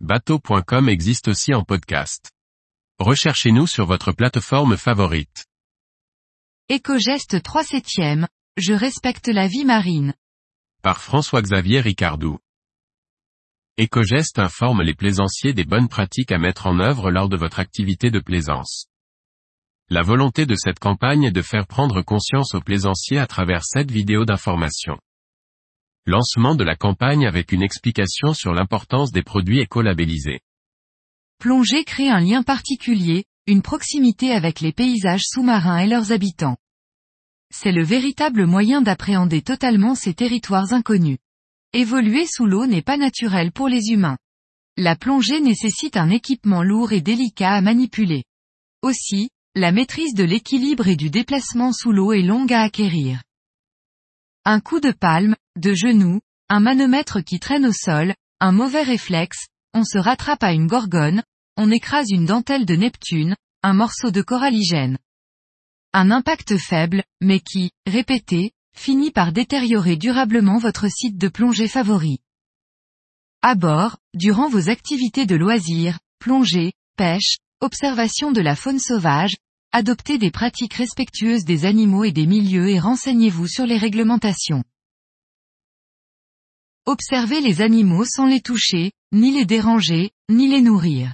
Bateau.com existe aussi en podcast. Recherchez-nous sur votre plateforme favorite. Éco-geste 3 septième, je respecte la vie marine. Par François-Xavier Ricardou. Écogeste informe les plaisanciers des bonnes pratiques à mettre en œuvre lors de votre activité de plaisance. La volonté de cette campagne est de faire prendre conscience aux plaisanciers à travers cette vidéo d'information. Lancement de la campagne avec une explication sur l'importance des produits écolabellisés. Plonger crée un lien particulier, une proximité avec les paysages sous-marins et leurs habitants. C'est le véritable moyen d'appréhender totalement ces territoires inconnus. Évoluer sous l'eau n'est pas naturel pour les humains. La plongée nécessite un équipement lourd et délicat à manipuler. Aussi, la maîtrise de l'équilibre et du déplacement sous l'eau est longue à acquérir. Un coup de palme, de genou, un manomètre qui traîne au sol, un mauvais réflexe, on se rattrape à une gorgone, on écrase une dentelle de Neptune, un morceau de coralligène. Un impact faible, mais qui, répété, finit par détériorer durablement votre site de plongée favori. À bord, durant vos activités de loisirs, plongée, pêche, observation de la faune sauvage, adoptez des pratiques respectueuses des animaux et des milieux et renseignez-vous sur les réglementations. Observez les animaux sans les toucher, ni les déranger, ni les nourrir.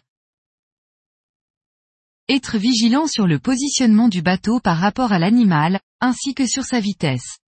Être vigilant sur le positionnement du bateau par rapport à l'animal, ainsi que sur sa vitesse.